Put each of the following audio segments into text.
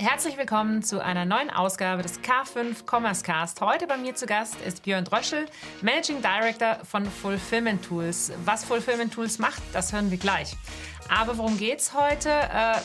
Herzlich willkommen zu einer neuen Ausgabe des K5 Commerce Cast. Heute bei mir zu Gast ist Björn Dröschel, Managing Director von Fulfillment Tools. Was Fulfillment Tools macht, das hören wir gleich. Aber worum geht's heute? Äh,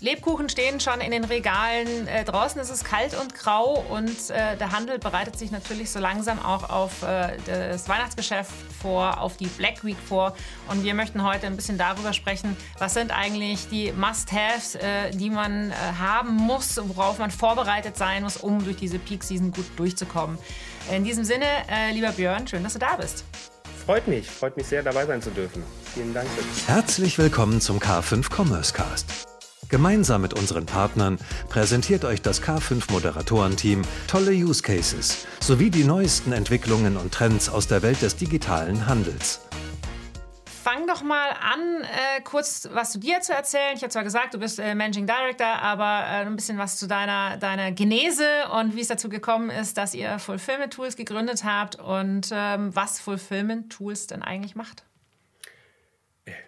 Lebkuchen stehen schon in den Regalen. Äh, draußen ist es kalt und grau und äh, der Handel bereitet sich natürlich so langsam auch auf äh, das Weihnachtsgeschäft vor, auf die Black Week vor. Und wir möchten heute ein bisschen darüber sprechen, was sind eigentlich die Must-Haves, äh, die man äh, haben muss, worauf man vorbereitet sein muss, um durch diese Peak-Season gut durchzukommen. In diesem Sinne, lieber Björn, schön, dass du da bist. Freut mich, freut mich sehr, dabei sein zu dürfen. Vielen Dank. Herzlich willkommen zum K5 Commerce Cast. Gemeinsam mit unseren Partnern präsentiert euch das K5 Moderatorenteam tolle Use Cases sowie die neuesten Entwicklungen und Trends aus der Welt des digitalen Handels fang doch mal an, äh, kurz was zu dir zu erzählen. Ich habe zwar gesagt, du bist äh, Managing Director, aber äh, ein bisschen was zu deiner, deiner Genese und wie es dazu gekommen ist, dass ihr Fulfillment Tools gegründet habt und ähm, was Fulfillment Tools denn eigentlich macht.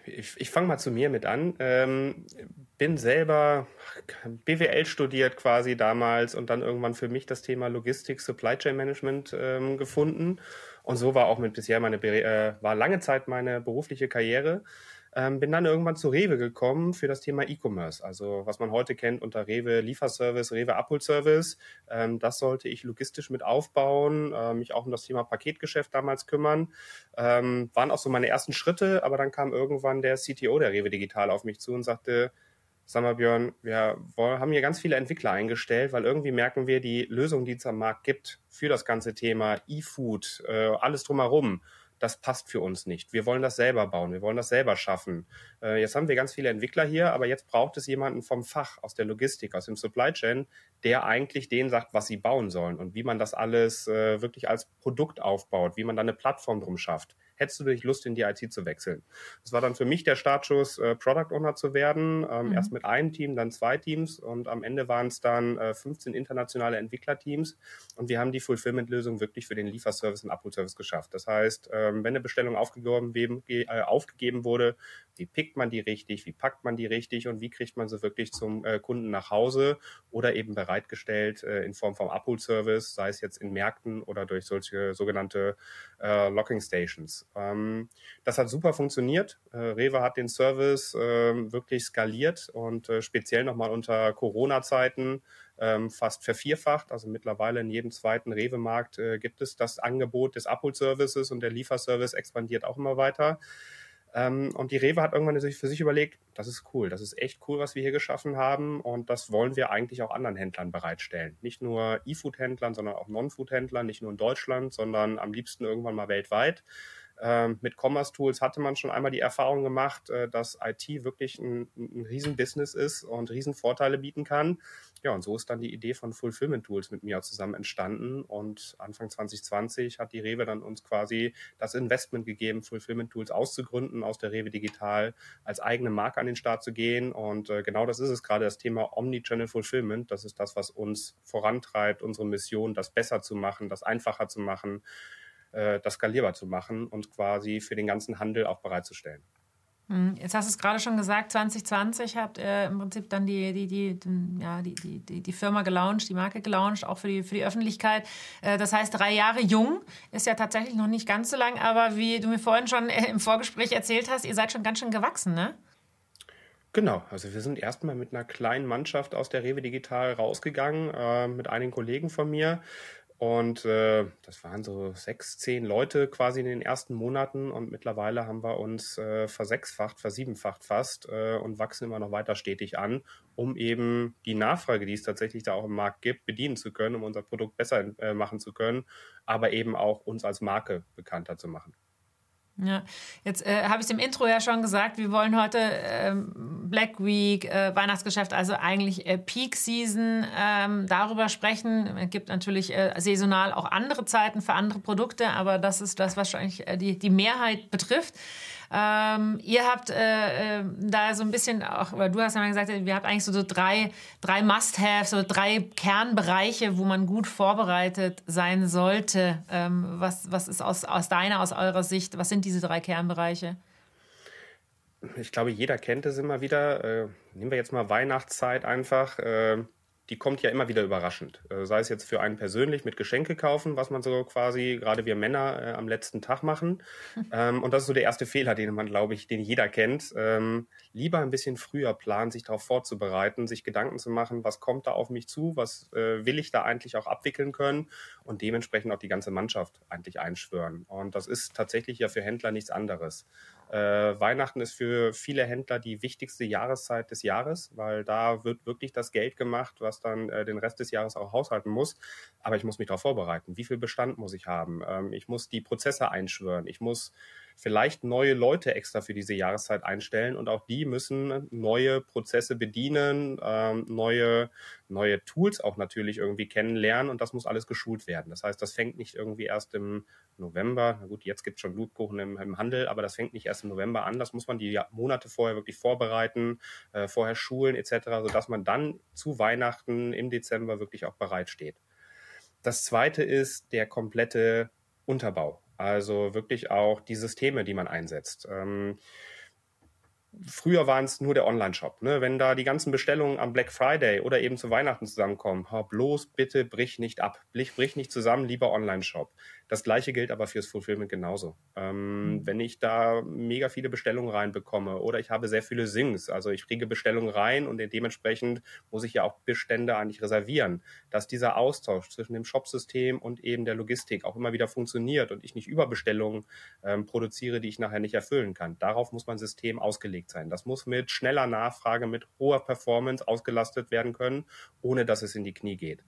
Ich, ich fange mal zu mir mit an. Ähm, bin selber BWL studiert quasi damals und dann irgendwann für mich das Thema Logistik, Supply Chain Management ähm, gefunden und so war auch mit bisher meine, äh, war lange Zeit meine berufliche Karriere. Ähm, bin dann irgendwann zu Rewe gekommen für das Thema E-Commerce, also was man heute kennt unter Rewe Lieferservice, Rewe Abholservice. Ähm, das sollte ich logistisch mit aufbauen, äh, mich auch um das Thema Paketgeschäft damals kümmern. Ähm, waren auch so meine ersten Schritte, aber dann kam irgendwann der CTO der Rewe Digital auf mich zu und sagte, sag mal Björn, wir haben hier ganz viele Entwickler eingestellt, weil irgendwie merken wir, die Lösung, die es am Markt gibt für das ganze Thema E-Food, äh, alles drumherum, das passt für uns nicht. Wir wollen das selber bauen, wir wollen das selber schaffen. Äh, jetzt haben wir ganz viele Entwickler hier, aber jetzt braucht es jemanden vom Fach, aus der Logistik, aus dem Supply Chain, der eigentlich denen sagt, was sie bauen sollen und wie man das alles äh, wirklich als Produkt aufbaut, wie man da eine Plattform drum schafft hättest du wirklich Lust, in die IT zu wechseln? Das war dann für mich der Startschuss, äh, Product Owner zu werden. Ähm, mhm. Erst mit einem Team, dann zwei Teams und am Ende waren es dann äh, 15 internationale Entwicklerteams und wir haben die Fulfillment-Lösung wirklich für den Lieferservice und Abholservice geschafft. Das heißt, ähm, wenn eine Bestellung aufgegeben, äh, aufgegeben wurde, wie pickt man die richtig, wie packt man die richtig und wie kriegt man sie wirklich zum äh, Kunden nach Hause oder eben bereitgestellt äh, in Form vom Abholservice, sei es jetzt in Märkten oder durch solche sogenannte äh, Locking Stations. Ähm, das hat super funktioniert. Äh, Rewe hat den Service äh, wirklich skaliert und äh, speziell nochmal unter Corona-Zeiten ähm, fast vervierfacht. Also mittlerweile in jedem zweiten Rewe-Markt äh, gibt es das Angebot des Abholservices und der Lieferservice expandiert auch immer weiter. Ähm, und die Rewe hat irgendwann für sich überlegt, das ist cool, das ist echt cool, was wir hier geschaffen haben und das wollen wir eigentlich auch anderen Händlern bereitstellen. Nicht nur E-Food-Händlern, sondern auch Non-Food-Händlern, nicht nur in Deutschland, sondern am liebsten irgendwann mal weltweit. Ähm, mit Commerce Tools hatte man schon einmal die Erfahrung gemacht, äh, dass IT wirklich ein, ein Riesenbusiness ist und Riesenvorteile bieten kann. Ja, und so ist dann die Idee von Fulfillment Tools mit mir zusammen entstanden. Und Anfang 2020 hat die Rewe dann uns quasi das Investment gegeben, Fulfillment Tools auszugründen, aus der Rewe Digital als eigene Marke an den Start zu gehen. Und äh, genau das ist es gerade, das Thema Omnichannel Fulfillment. Das ist das, was uns vorantreibt, unsere Mission, das besser zu machen, das einfacher zu machen das skalierbar zu machen und quasi für den ganzen Handel auch bereitzustellen. Hm, jetzt hast du es gerade schon gesagt, 2020 habt ihr im Prinzip dann die, die, die, ja, die, die, die Firma gelauncht, die Marke gelauncht, auch für die, für die Öffentlichkeit. Äh, das heißt, drei Jahre jung ist ja tatsächlich noch nicht ganz so lang, aber wie du mir vorhin schon im Vorgespräch erzählt hast, ihr seid schon ganz schön gewachsen, ne? Genau, also wir sind erstmal mit einer kleinen Mannschaft aus der Rewe Digital rausgegangen, äh, mit einigen Kollegen von mir. Und äh, das waren so sechs, zehn Leute quasi in den ersten Monaten und mittlerweile haben wir uns äh, versechsfacht, versiebenfacht fast äh, und wachsen immer noch weiter stetig an, um eben die Nachfrage, die es tatsächlich da auch im Markt gibt, bedienen zu können, um unser Produkt besser äh, machen zu können, aber eben auch uns als Marke bekannter zu machen. Ja, jetzt äh, habe ich es im Intro ja schon gesagt, wir wollen heute äh, Black Week, äh, Weihnachtsgeschäft, also eigentlich äh, Peak Season ähm, darüber sprechen. Es gibt natürlich äh, saisonal auch andere Zeiten für andere Produkte, aber das ist das, was wahrscheinlich äh, die, die Mehrheit betrifft. Ähm, ihr habt äh, äh, da so ein bisschen auch, oder du hast ja mal gesagt, wir habt eigentlich so, so drei, drei Must-Haves, so drei Kernbereiche, wo man gut vorbereitet sein sollte. Ähm, was, was ist aus, aus deiner, aus eurer Sicht, was sind diese drei Kernbereiche? Ich glaube, jeder kennt es immer wieder. Äh, nehmen wir jetzt mal Weihnachtszeit einfach. Die kommt ja immer wieder überraschend. Äh, sei es jetzt für einen persönlich mit Geschenke kaufen, was man so quasi, gerade wir Männer, äh, am letzten Tag machen. ähm, und das ist so der erste Fehler, den man, glaube ich, den jeder kennt. Ähm, lieber ein bisschen früher planen, sich darauf vorzubereiten, sich Gedanken zu machen, was kommt da auf mich zu, was äh, will ich da eigentlich auch abwickeln können und dementsprechend auch die ganze Mannschaft eigentlich einschwören. Und das ist tatsächlich ja für Händler nichts anderes. Äh, Weihnachten ist für viele Händler die wichtigste Jahreszeit des Jahres, weil da wird wirklich das Geld gemacht, was dann äh, den Rest des Jahres auch haushalten muss. Aber ich muss mich darauf vorbereiten. Wie viel Bestand muss ich haben? Ähm, ich muss die Prozesse einschwören. Ich muss vielleicht neue Leute extra für diese Jahreszeit einstellen und auch die müssen neue Prozesse bedienen, ähm, neue, neue Tools auch natürlich irgendwie kennenlernen und das muss alles geschult werden. Das heißt, das fängt nicht irgendwie erst im November, na gut, jetzt gibt es schon Blutkuchen im, im, Handel, aber das fängt nicht erst im November an, das muss man die Monate vorher wirklich vorbereiten, äh, vorher schulen etc., sodass man dann zu Weihnachten im Dezember wirklich auch bereitsteht. Das zweite ist der komplette Unterbau. Also wirklich auch die Systeme, die man einsetzt. Ähm, früher waren es nur der Online-Shop. Ne? Wenn da die ganzen Bestellungen am Black Friday oder eben zu Weihnachten zusammenkommen, bloß bitte brich nicht ab, brich, brich nicht zusammen, lieber Online-Shop. Das gleiche gilt aber fürs Fulfillment genauso. Ähm, mhm. Wenn ich da mega viele Bestellungen reinbekomme oder ich habe sehr viele Syncs, also ich kriege Bestellungen rein und dementsprechend muss ich ja auch Bestände eigentlich reservieren, dass dieser Austausch zwischen dem Shopsystem und eben der Logistik auch immer wieder funktioniert und ich nicht Überbestellungen ähm, produziere, die ich nachher nicht erfüllen kann. Darauf muss mein System ausgelegt sein. Das muss mit schneller Nachfrage, mit hoher Performance ausgelastet werden können, ohne dass es in die Knie geht.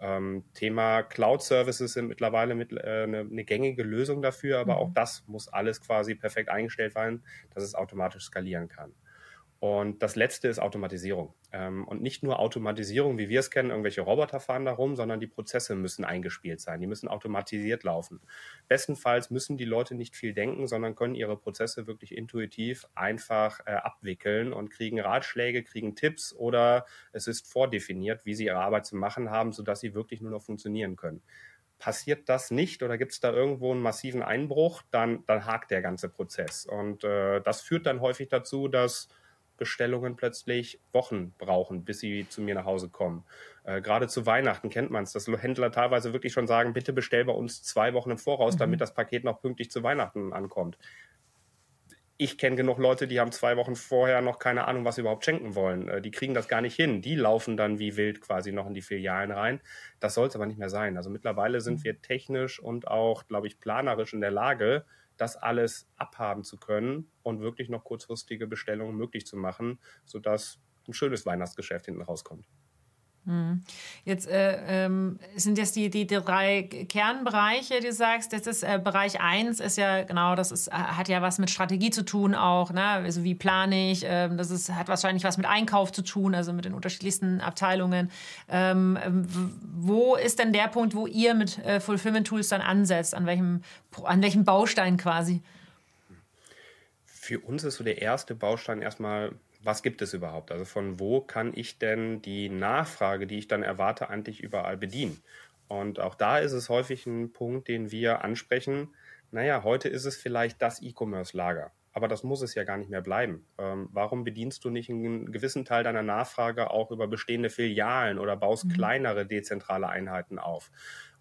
Ähm, Thema Cloud Services sind mittlerweile mit, äh, eine, eine, gängige Lösung dafür, aber mhm. auch das muss alles quasi perfekt eingestellt sein, dass es automatisch skalieren kann. Und das letzte ist Automatisierung. Ähm, und nicht nur Automatisierung, wie wir es kennen, irgendwelche Roboter fahren da rum, sondern die Prozesse müssen eingespielt sein. Die müssen automatisiert laufen. Bestenfalls müssen die Leute nicht viel denken, sondern können ihre Prozesse wirklich intuitiv einfach äh, abwickeln und kriegen Ratschläge, kriegen Tipps oder es ist vordefiniert, wie sie ihre Arbeit zu machen haben, sodass sie wirklich nur noch funktionieren können passiert das nicht oder gibt es da irgendwo einen massiven Einbruch, dann, dann hakt der ganze Prozess. Und äh, das führt dann häufig dazu, dass Bestellungen plötzlich Wochen brauchen, bis sie zu mir nach Hause kommen. Äh, gerade zu Weihnachten kennt man es, dass Händler teilweise wirklich schon sagen, bitte bestell bei uns zwei Wochen im Voraus, mhm. damit das Paket noch pünktlich zu Weihnachten ankommt. Ich kenne genug Leute, die haben zwei Wochen vorher noch keine Ahnung, was sie überhaupt schenken wollen. Äh, die kriegen das gar nicht hin. Die laufen dann wie wild quasi noch in die Filialen rein. Das soll es aber nicht mehr sein. Also mittlerweile sind mhm. wir technisch und auch, glaube ich, planerisch in der Lage, das alles abhaben zu können und wirklich noch kurzfristige Bestellungen möglich zu machen, sodass ein schönes Weihnachtsgeschäft hinten rauskommt. Hm. Jetzt äh, ähm, sind jetzt die, die, die, drei Kernbereiche, die du sagst. Das ist äh, Bereich 1 ist ja genau, das ist, hat ja was mit Strategie zu tun auch, ne? Also wie plane ich, äh, das ist, hat wahrscheinlich was mit Einkauf zu tun, also mit den unterschiedlichsten Abteilungen. Ähm, wo ist denn der Punkt, wo ihr mit äh, Fulfillment Tools dann ansetzt? An welchem, an welchem Baustein quasi? Für uns ist so der erste Baustein erstmal was gibt es überhaupt? Also von wo kann ich denn die Nachfrage, die ich dann erwarte, eigentlich überall bedienen? Und auch da ist es häufig ein Punkt, den wir ansprechen. Naja, heute ist es vielleicht das E-Commerce-Lager. Aber das muss es ja gar nicht mehr bleiben. Ähm, warum bedienst du nicht einen gewissen Teil deiner Nachfrage auch über bestehende Filialen oder baust mhm. kleinere dezentrale Einheiten auf?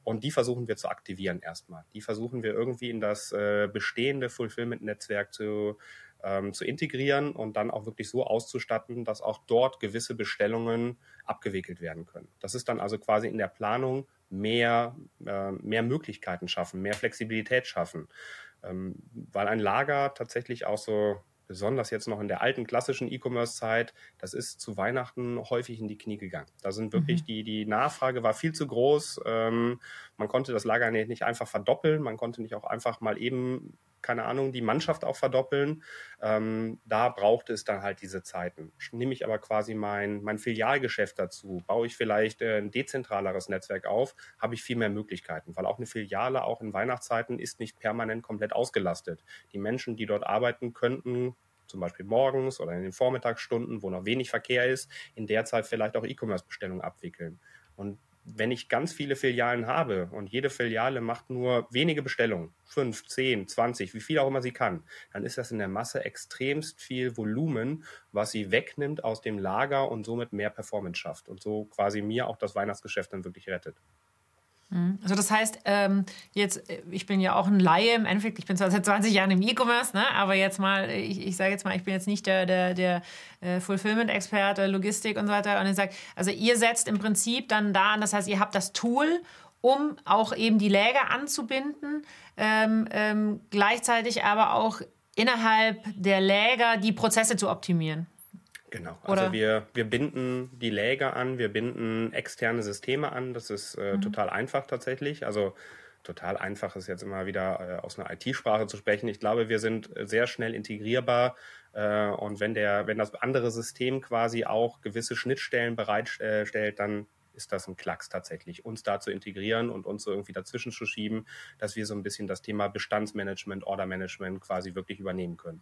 Und die versuchen wir zu aktivieren erstmal. Die versuchen wir irgendwie in das äh, bestehende Fulfillment-Netzwerk zu ähm, zu integrieren und dann auch wirklich so auszustatten, dass auch dort gewisse Bestellungen abgewickelt werden können. Das ist dann also quasi in der Planung mehr, äh, mehr Möglichkeiten schaffen, mehr Flexibilität schaffen. Ähm, weil ein Lager tatsächlich auch so besonders jetzt noch in der alten klassischen E-Commerce-Zeit, das ist zu Weihnachten häufig in die Knie gegangen. Da sind wirklich mhm. die, die Nachfrage war viel zu groß. Ähm, man konnte das Lager nicht einfach verdoppeln, man konnte nicht auch einfach mal eben keine Ahnung, die Mannschaft auch verdoppeln. Ähm, da braucht es dann halt diese Zeiten. Nehme ich aber quasi mein, mein Filialgeschäft dazu, baue ich vielleicht äh, ein dezentraleres Netzwerk auf, habe ich viel mehr Möglichkeiten, weil auch eine Filiale auch in Weihnachtszeiten ist nicht permanent komplett ausgelastet. Die Menschen, die dort arbeiten, könnten zum Beispiel morgens oder in den Vormittagsstunden, wo noch wenig Verkehr ist, in der Zeit vielleicht auch E-Commerce-Bestellungen abwickeln. Und wenn ich ganz viele Filialen habe und jede Filiale macht nur wenige Bestellungen, fünf, zehn, zwanzig, wie viel auch immer sie kann, dann ist das in der Masse extremst viel Volumen, was sie wegnimmt aus dem Lager und somit mehr Performance schafft und so quasi mir auch das Weihnachtsgeschäft dann wirklich rettet. Mhm. Also das heißt, ähm, jetzt, äh, ich bin ja auch ein Laie im Endeffekt, ich bin zwar seit 20 Jahren im E-Commerce, ne, aber jetzt mal, ich, ich sage jetzt mal, ich bin jetzt nicht der, der, der äh, Fulfillment-Experte, Logistik und so weiter. Und ich sage, also ihr setzt im Prinzip dann da an, das heißt, ihr habt das Tool, um auch eben die Läger anzubinden, ähm, ähm, gleichzeitig aber auch innerhalb der Läger die Prozesse zu optimieren. Genau. Also Oder? wir, wir binden die Läger an, wir binden externe Systeme an. Das ist äh, mhm. total einfach tatsächlich. Also total einfach ist jetzt immer wieder äh, aus einer IT-Sprache zu sprechen. Ich glaube, wir sind sehr schnell integrierbar. Äh, und wenn der, wenn das andere System quasi auch gewisse Schnittstellen bereitstellt, dann ist das ein Klacks tatsächlich, uns da zu integrieren und uns so irgendwie dazwischen zu schieben, dass wir so ein bisschen das Thema Bestandsmanagement, Ordermanagement quasi wirklich übernehmen können.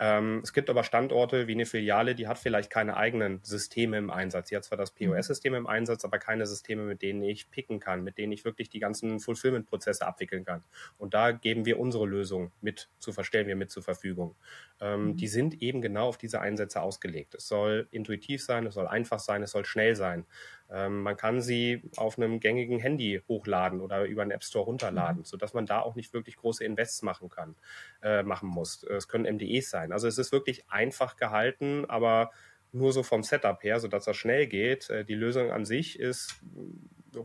Ähm, es gibt aber Standorte wie eine Filiale, die hat vielleicht keine eigenen Systeme im Einsatz. Sie hat zwar das mhm. POS-System im Einsatz, aber keine Systeme, mit denen ich picken kann, mit denen ich wirklich die ganzen Fulfillment-Prozesse abwickeln kann. Und da geben wir unsere Lösung mit zu verstellen, wir mit zur Verfügung. Ähm, mhm. Die sind eben genau auf diese Einsätze ausgelegt. Es soll intuitiv sein, es soll einfach sein, es soll schnell sein. Ähm, man kann sie auf einem gängigen Handy hochladen oder über einen App Store runterladen, mhm. sodass man da auch nicht wirklich große Invests machen kann, äh, machen muss. Es können MDEs sein. Also es ist wirklich einfach gehalten, aber nur so vom Setup her, sodass das schnell geht. Äh, die Lösung an sich ist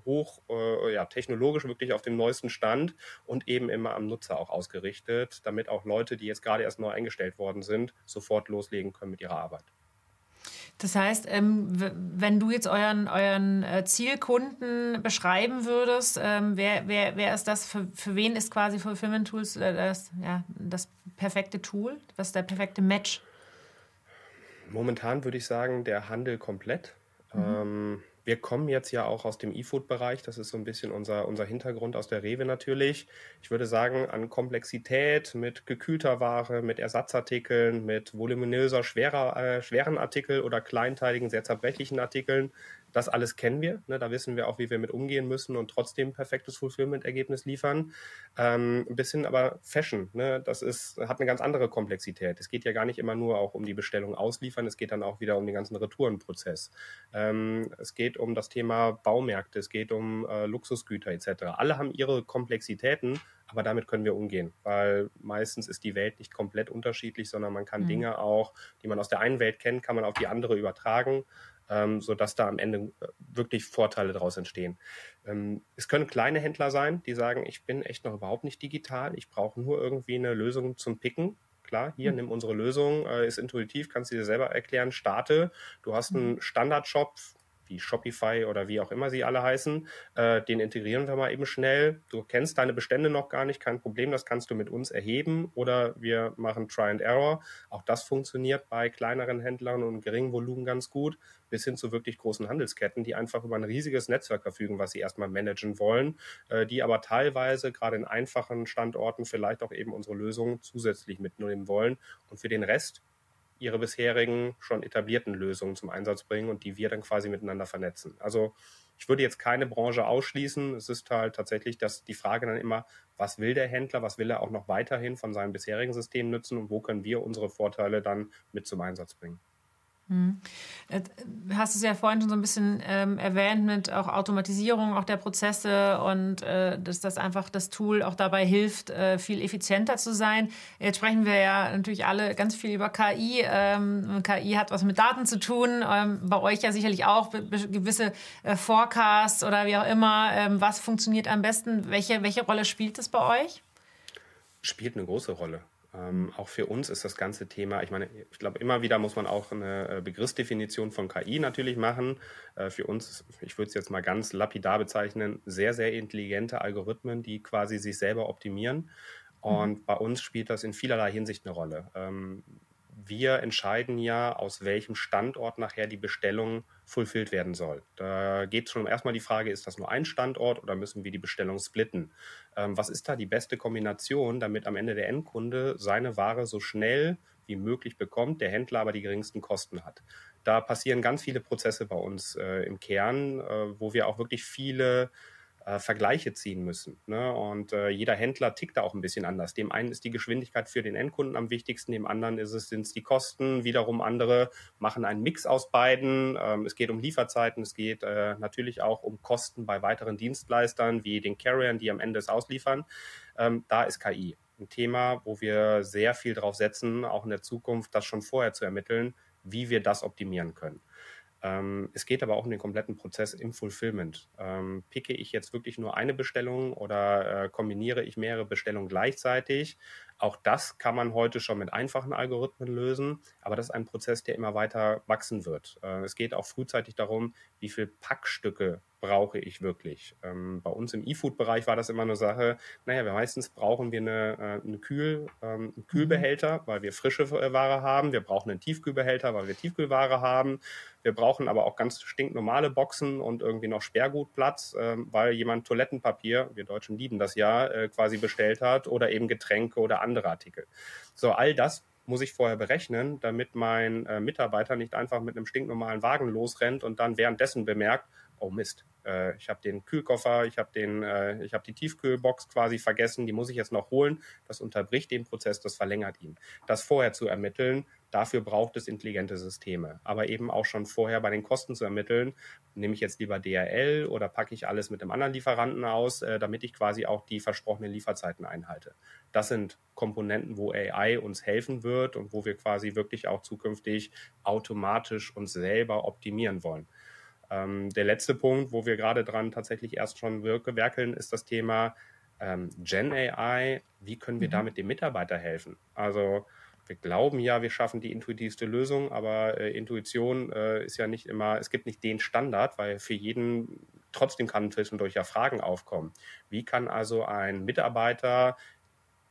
hoch, äh, ja, technologisch wirklich auf dem neuesten Stand und eben immer am Nutzer auch ausgerichtet, damit auch Leute, die jetzt gerade erst neu eingestellt worden sind, sofort loslegen können mit ihrer Arbeit. Das heißt, ähm, wenn du jetzt euren, euren äh, Zielkunden beschreiben würdest, ähm, wer, wer, wer ist das, für, für wen ist quasi Fulfillment Tools äh, das, ja, das perfekte Tool? Was ist der perfekte Match? Momentan würde ich sagen, der Handel komplett. Mhm. Ähm, wir kommen jetzt ja auch aus dem E-Food-Bereich. Das ist so ein bisschen unser, unser Hintergrund aus der Rewe natürlich. Ich würde sagen, an Komplexität mit gekühlter Ware, mit Ersatzartikeln, mit voluminöser, schwerer, äh, schweren Artikel oder kleinteiligen, sehr zerbrechlichen Artikeln das alles kennen wir. Ne? Da wissen wir auch, wie wir mit umgehen müssen und trotzdem ein perfektes Fulfillment-Ergebnis liefern. Ähm, ein bisschen aber Fashion. Ne? Das ist, hat eine ganz andere Komplexität. Es geht ja gar nicht immer nur auch um die Bestellung ausliefern. Es geht dann auch wieder um den ganzen Retourenprozess. Ähm, es geht um das Thema Baumärkte. Es geht um äh, Luxusgüter etc. Alle haben ihre Komplexitäten. Aber damit können wir umgehen, weil meistens ist die Welt nicht komplett unterschiedlich, sondern man kann mhm. Dinge auch, die man aus der einen Welt kennt, kann man auf die andere übertragen ähm, sodass da am Ende äh, wirklich Vorteile daraus entstehen. Ähm, es können kleine Händler sein, die sagen, ich bin echt noch überhaupt nicht digital, ich brauche nur irgendwie eine Lösung zum Picken. Klar, hier, mhm. nimm unsere Lösung, äh, ist intuitiv, kannst du dir selber erklären, starte. Du hast einen hm. Standardshop, wie Shopify oder wie auch immer sie alle heißen, äh, den integrieren wir mal eben schnell. Du kennst deine Bestände noch gar nicht, kein Problem, das kannst du mit uns erheben oder wir machen Try and Error. Auch das funktioniert bei kleineren Händlern und geringen Volumen ganz gut, bis hin zu wirklich großen Handelsketten, die einfach über ein riesiges Netzwerk verfügen, was sie erstmal managen wollen, äh, die aber teilweise gerade in einfachen Standorten vielleicht auch eben unsere Lösungen zusätzlich mitnehmen wollen. Und für den Rest ihre bisherigen schon etablierten Lösungen zum Einsatz bringen und die wir dann quasi miteinander vernetzen. Also ich würde jetzt keine Branche ausschließen. Es ist halt tatsächlich dass die Frage dann immer, was will der Händler, was will er auch noch weiterhin von seinem bisherigen System nutzen und wo können wir unsere Vorteile dann mit zum Einsatz bringen. Hm. Hast es ja vorhin schon so ein bisschen ähm, erwähnt mit auch Automatisierung auch der Prozesse und äh, dass das einfach das Tool auch dabei hilft, äh, viel effizienter zu sein. Jetzt sprechen wir ja natürlich alle ganz viel über KI. Ähm, KI hat was mit Daten zu tun. Ähm, bei euch ja sicherlich auch gewisse äh, Forecasts oder wie auch immer. Ähm, was funktioniert am besten? Welche, welche Rolle spielt das bei euch? Spielt eine große Rolle. Ähm, auch für uns ist das ganze Thema, ich meine, ich glaube, immer wieder muss man auch eine äh, Begriffsdefinition von KI natürlich machen. Äh, für uns, ich würde es jetzt mal ganz lapidar bezeichnen, sehr, sehr intelligente Algorithmen, die quasi sich selber optimieren. Mhm. Und mhm. bei uns spielt das in vielerlei Hinsicht eine Rolle. Ähm, wir entscheiden ja, aus welchem Standort nachher die Bestellung fulfilled werden soll. Da geht schon erstmal die Frage, ist das nur ein Standort oder müssen wir die Bestellung splitten? Ähm, was ist da die beste Kombination, damit am Ende der Endkunde seine Ware so schnell wie möglich bekommt, der Händler aber die geringsten Kosten hat. Da passieren ganz viele Prozesse bei uns äh, im Kern, äh, wo wir auch wirklich viele äh, Vergleiche ziehen müssen. Ne? Und äh, jeder Händler tickt da auch ein bisschen anders. Dem einen ist die Geschwindigkeit für den Endkunden am wichtigsten, dem anderen ist es, sind es die Kosten. Wiederum andere machen einen Mix aus beiden. Ähm, es geht um Lieferzeiten, es geht äh, natürlich auch um Kosten bei weiteren Dienstleistern wie den Carriern, die am Ende es ausliefern. Ähm, da ist KI ein Thema, wo wir sehr viel drauf setzen, auch in der Zukunft, das schon vorher zu ermitteln, wie wir das optimieren können. Ähm, es geht aber auch um den kompletten Prozess im Fulfillment. Ähm, picke ich jetzt wirklich nur eine Bestellung oder äh, kombiniere ich mehrere Bestellungen gleichzeitig? Auch das kann man heute schon mit einfachen Algorithmen lösen, aber das ist ein Prozess, der immer weiter wachsen wird. Äh, es geht auch frühzeitig darum, wie viele Packstücke brauche ich wirklich. Ähm, bei uns im E-Food-Bereich war das immer eine Sache, naja, wir meistens brauchen wir eine, äh, eine Kühl, ähm, einen Kühlbehälter, weil wir frische äh, Ware haben. Wir brauchen einen Tiefkühlbehälter, weil wir Tiefkühlware haben. Wir brauchen aber auch ganz stinknormale Boxen und irgendwie noch Sperrgutplatz, ähm, weil jemand Toilettenpapier, wir Deutschen lieben das ja, äh, quasi bestellt hat oder eben Getränke oder andere Artikel. So, all das muss ich vorher berechnen, damit mein äh, Mitarbeiter nicht einfach mit einem stinknormalen Wagen losrennt und dann währenddessen bemerkt, oh Mist, äh, ich habe den Kühlkoffer, ich habe äh, ich die Tiefkühlbox quasi vergessen, die muss ich jetzt noch holen. Das unterbricht den Prozess, das verlängert ihn. Das vorher zu ermitteln, dafür braucht es intelligente Systeme. Aber eben auch schon vorher bei den Kosten zu ermitteln, nehme ich jetzt lieber DRL oder packe ich alles mit einem anderen Lieferanten aus, äh, damit ich quasi auch die versprochenen Lieferzeiten einhalte. Das sind Komponenten, wo AI uns helfen wird und wo wir quasi wirklich auch zukünftig automatisch uns selber optimieren wollen. Ähm, der letzte Punkt, wo wir gerade dran tatsächlich erst schon werkeln, ist das Thema ähm, Gen AI. Wie können wir mhm. damit dem Mitarbeiter helfen? Also wir glauben ja, wir schaffen die intuitivste Lösung, aber äh, Intuition äh, ist ja nicht immer, es gibt nicht den Standard, weil für jeden trotzdem kann zwischendurch ja Fragen aufkommen. Wie kann also ein Mitarbeiter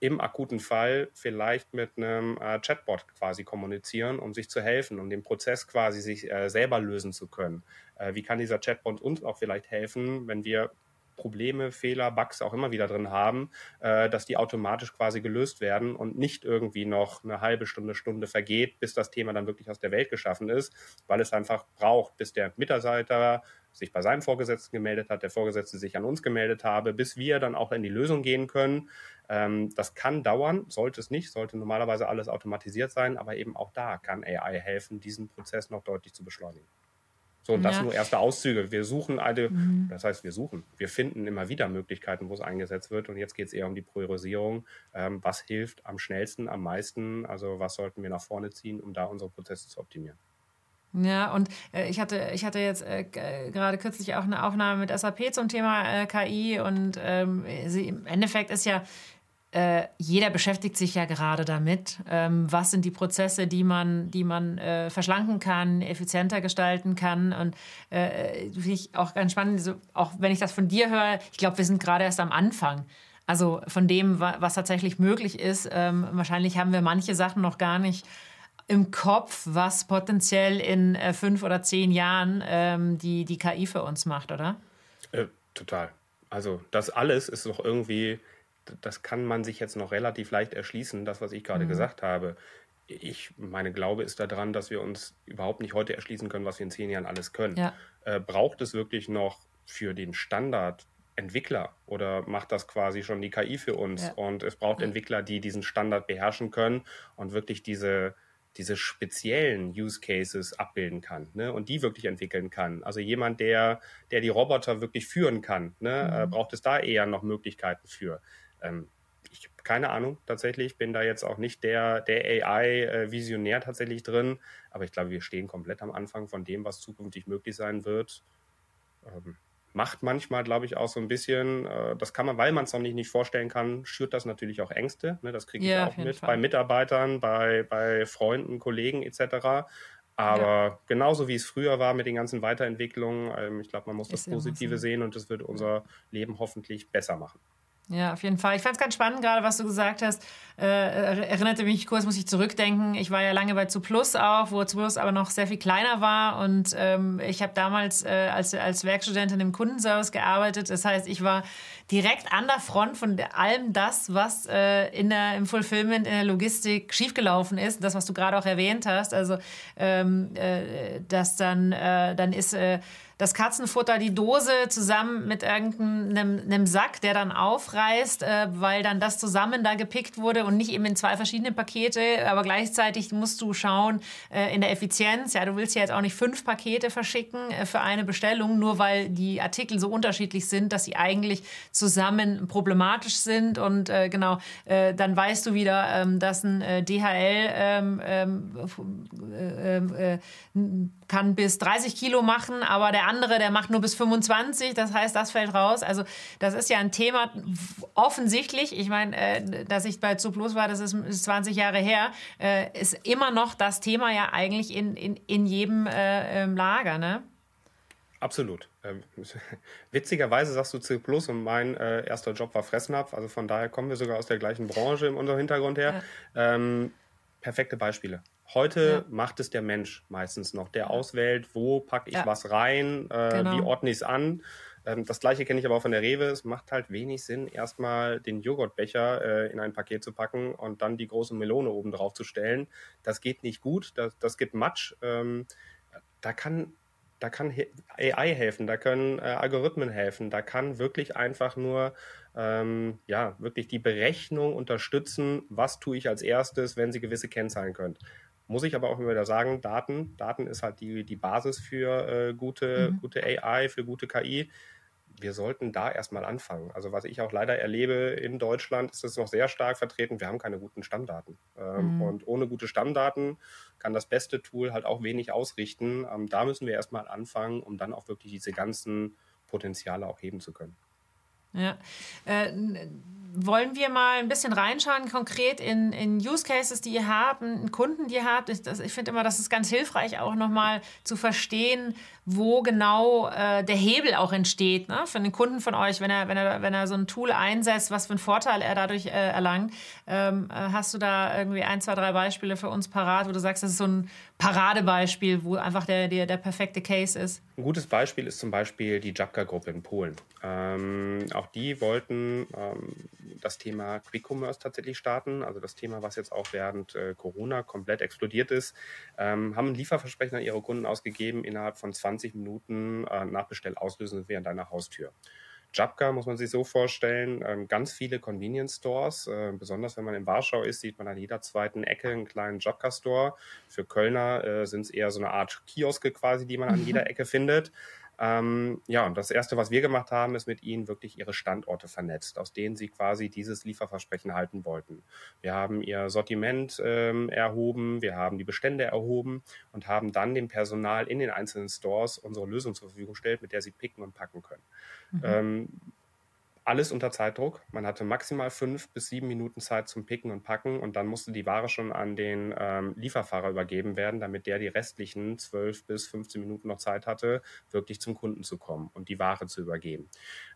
im akuten Fall vielleicht mit einem äh, Chatbot quasi kommunizieren, um sich zu helfen, um den Prozess quasi sich äh, selber lösen zu können. Äh, wie kann dieser Chatbot uns auch vielleicht helfen, wenn wir Probleme, Fehler, Bugs auch immer wieder drin haben, äh, dass die automatisch quasi gelöst werden und nicht irgendwie noch eine halbe Stunde, Stunde vergeht, bis das Thema dann wirklich aus der Welt geschaffen ist, weil es einfach braucht, bis der Mitarbeiter sich bei seinem Vorgesetzten gemeldet hat, der Vorgesetzte sich an uns gemeldet habe, bis wir dann auch in die Lösung gehen können. Ähm, das kann dauern, sollte es nicht, sollte normalerweise alles automatisiert sein, aber eben auch da kann AI helfen, diesen Prozess noch deutlich zu beschleunigen. So, und das ja. nur erste Auszüge. Wir suchen eine, mhm. das heißt, wir suchen, wir finden immer wieder Möglichkeiten, wo es eingesetzt wird. Und jetzt geht es eher um die Priorisierung. Ähm, was hilft am schnellsten, am meisten? Also, was sollten wir nach vorne ziehen, um da unsere Prozesse zu optimieren? Ja, und äh, ich, hatte, ich hatte jetzt äh, gerade kürzlich auch eine Aufnahme mit SAP zum Thema äh, KI und ähm, sie, im Endeffekt ist ja äh, jeder beschäftigt sich ja gerade damit. Ähm, was sind die Prozesse, die man, die man äh, verschlanken kann, effizienter gestalten kann? Und äh, finde ich auch ganz spannend, so, auch wenn ich das von dir höre, ich glaube, wir sind gerade erst am Anfang. Also von dem, was tatsächlich möglich ist. Ähm, wahrscheinlich haben wir manche Sachen noch gar nicht im Kopf, was potenziell in äh, fünf oder zehn Jahren ähm, die, die KI für uns macht, oder? Äh, total. Also das alles ist doch irgendwie das kann man sich jetzt noch relativ leicht erschließen, das, was ich gerade mhm. gesagt habe. Ich meine Glaube ist daran, dass wir uns überhaupt nicht heute erschließen können, was wir in zehn Jahren alles können. Ja. Äh, braucht es wirklich noch für den Standard Entwickler oder macht das quasi schon die KI für uns? Ja. Und es braucht ja. Entwickler, die diesen Standard beherrschen können und wirklich diese, diese speziellen Use Cases abbilden kann ne? und die wirklich entwickeln kann. Also jemand, der, der die Roboter wirklich führen kann, ne? Mhm. Äh, braucht es da eher noch Möglichkeiten für. Ähm, ich habe keine Ahnung tatsächlich, bin da jetzt auch nicht der, der AI-Visionär tatsächlich drin, aber ich glaube, wir stehen komplett am Anfang von dem, was zukünftig möglich sein wird. Ähm, macht manchmal, glaube ich, auch so ein bisschen, äh, das kann man, weil man es noch nicht, nicht vorstellen kann, schürt das natürlich auch Ängste. Ne? Das kriege ich ja, auch mit Fall. bei Mitarbeitern, bei, bei Freunden, Kollegen etc. Aber ja. genauso wie es früher war mit den ganzen Weiterentwicklungen, ähm, ich glaube, man muss Ist das Positive sehen und das wird unser Leben hoffentlich besser machen. Ja, auf jeden Fall. Ich fand es ganz spannend, gerade was du gesagt hast. Äh, erinnerte mich kurz, muss ich zurückdenken. Ich war ja lange bei Zuplus auch, wo Zuplus aber noch sehr viel kleiner war. Und ähm, ich habe damals äh, als, als Werkstudentin im Kundenservice gearbeitet. Das heißt, ich war direkt an der Front von allem das, was äh, in der, im Fulfillment, in der Logistik schiefgelaufen ist. Das, was du gerade auch erwähnt hast. Also, ähm, äh, dass dann, äh, dann ist äh, das Katzenfutter, die Dose zusammen mit irgendeinem einem Sack, der dann aufreißt, äh, weil dann das zusammen da gepickt wurde und nicht eben in zwei verschiedene Pakete. Aber gleichzeitig musst du schauen äh, in der Effizienz. Ja, du willst ja jetzt auch nicht fünf Pakete verschicken für eine Bestellung, nur weil die Artikel so unterschiedlich sind, dass sie eigentlich zusammen problematisch sind. Und äh, genau, äh, dann weißt du wieder, ähm, dass ein äh, DHL ähm, ähm, kann bis 30 Kilo machen, aber der andere, der macht nur bis 25. Das heißt, das fällt raus. Also das ist ja ein Thema offensichtlich. Ich meine, äh, dass ich bei Zuplus war, das ist, ist 20 Jahre her, äh, ist immer noch das Thema ja eigentlich in, in, in jedem äh, Lager, ne? Absolut. Ähm, witzigerweise sagst du C Plus und mein äh, erster Job war Fressnapf, also von daher kommen wir sogar aus der gleichen Branche in unserem Hintergrund her. Ja. Ähm, perfekte Beispiele. Heute ja. macht es der Mensch meistens noch, der auswählt, wo packe ich ja. was rein, äh, genau. wie ordne ich es an. Ähm, das gleiche kenne ich aber auch von der Rewe. Es macht halt wenig Sinn, erstmal den Joghurtbecher äh, in ein Paket zu packen und dann die große Melone oben drauf zu stellen. Das geht nicht gut, das, das gibt Matsch. Ähm, da kann da kann AI helfen, da können äh, Algorithmen helfen, da kann wirklich einfach nur ähm, ja wirklich die Berechnung unterstützen, was tue ich als erstes, wenn sie gewisse Kennzahlen können. Muss ich aber auch immer wieder sagen, Daten, Daten ist halt die, die Basis für äh, gute, mhm. gute AI, für gute KI. Wir sollten da erstmal anfangen. Also was ich auch leider erlebe in Deutschland, ist es noch sehr stark vertreten, wir haben keine guten Stammdaten. Ähm, mhm. Und ohne gute Stammdaten kann das beste Tool halt auch wenig ausrichten. Ähm, da müssen wir erstmal anfangen, um dann auch wirklich diese ganzen Potenziale auch heben zu können. Ja. Äh, wollen wir mal ein bisschen reinschauen, konkret in, in Use Cases, die ihr habt, in Kunden, die ihr habt. Ich, ich finde immer, das ist ganz hilfreich, auch nochmal zu verstehen, wo genau äh, der Hebel auch entsteht, ne? für den Kunden von euch, wenn er, wenn, er, wenn er so ein Tool einsetzt, was für einen Vorteil er dadurch äh, erlangt. Ähm, äh, hast du da irgendwie ein, zwei, drei Beispiele für uns parat, wo du sagst, das ist so ein Paradebeispiel, wo einfach der, der, der perfekte Case ist? Ein gutes Beispiel ist zum Beispiel die Jabka-Gruppe in Polen. Ähm, auch die wollten ähm, das Thema Quick Commerce tatsächlich starten, also das Thema, was jetzt auch während äh, Corona komplett explodiert ist, ähm, haben ein Lieferversprechen an ihre Kunden ausgegeben innerhalb von 20 20 Minuten äh, Nachbestell auslösen an deiner Haustür. Jabka muss man sich so vorstellen, ähm, ganz viele Convenience Stores, äh, besonders wenn man in Warschau ist, sieht man an jeder zweiten Ecke einen kleinen Jabka Store. Für Kölner äh, sind es eher so eine Art Kioske quasi, die man an jeder Ecke findet. Ähm, ja, und das Erste, was wir gemacht haben, ist mit ihnen wirklich ihre Standorte vernetzt, aus denen sie quasi dieses Lieferversprechen halten wollten. Wir haben ihr Sortiment ähm, erhoben, wir haben die Bestände erhoben und haben dann dem Personal in den einzelnen Stores unsere Lösung zur Verfügung gestellt, mit der sie picken und packen können. Mhm. Ähm, alles unter Zeitdruck. Man hatte maximal fünf bis sieben Minuten Zeit zum Picken und Packen und dann musste die Ware schon an den ähm, Lieferfahrer übergeben werden, damit der die restlichen zwölf bis 15 Minuten noch Zeit hatte, wirklich zum Kunden zu kommen und die Ware zu übergeben.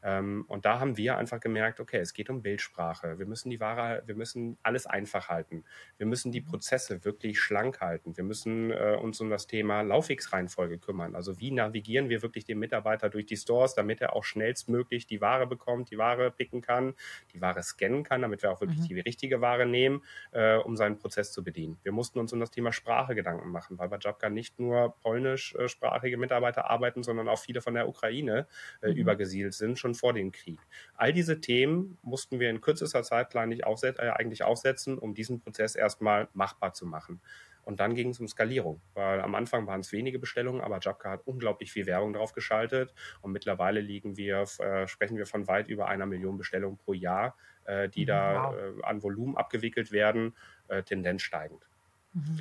Ähm, und da haben wir einfach gemerkt, okay, es geht um Bildsprache. Wir müssen die Ware, wir müssen alles einfach halten. Wir müssen die Prozesse wirklich schlank halten. Wir müssen äh, uns um das Thema Laufwegsreihenfolge kümmern. Also wie navigieren wir wirklich den Mitarbeiter durch die Stores, damit er auch schnellstmöglich die Ware bekommt, die Ware picken kann, die Ware scannen kann, damit wir auch wirklich mhm. die richtige Ware nehmen, äh, um seinen Prozess zu bedienen. Wir mussten uns um das Thema Sprache Gedanken machen, weil bei Jobka nicht nur polnischsprachige Mitarbeiter arbeiten, sondern auch viele von der Ukraine äh, mhm. übergesiedelt sind, schon vor dem Krieg. All diese Themen mussten wir in kürzester Zeit äh, eigentlich aufsetzen, um diesen Prozess erstmal machbar zu machen. Und dann ging es um Skalierung, weil am Anfang waren es wenige Bestellungen, aber Jabka hat unglaublich viel Werbung drauf geschaltet und mittlerweile liegen wir, äh, sprechen wir von weit über einer Million Bestellungen pro Jahr, äh, die mhm, da wow. äh, an Volumen abgewickelt werden, äh, Tendenz steigend. Mhm.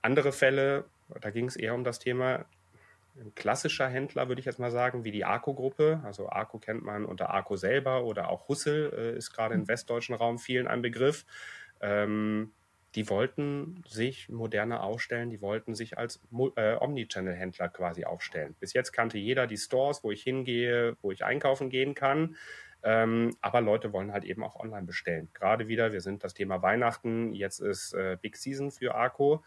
Andere Fälle, da ging es eher um das Thema, ein klassischer Händler, würde ich jetzt mal sagen, wie die Arco-Gruppe. Also Arco kennt man unter Arco selber oder auch Hussel äh, ist gerade im mhm. westdeutschen Raum vielen ein Begriff. Ähm, die wollten sich moderner aufstellen, die wollten sich als äh, Omnichannel-Händler quasi aufstellen. Bis jetzt kannte jeder die Stores, wo ich hingehe, wo ich einkaufen gehen kann. Ähm, aber Leute wollen halt eben auch online bestellen. Gerade wieder, wir sind das Thema Weihnachten, jetzt ist äh, Big Season für Arco.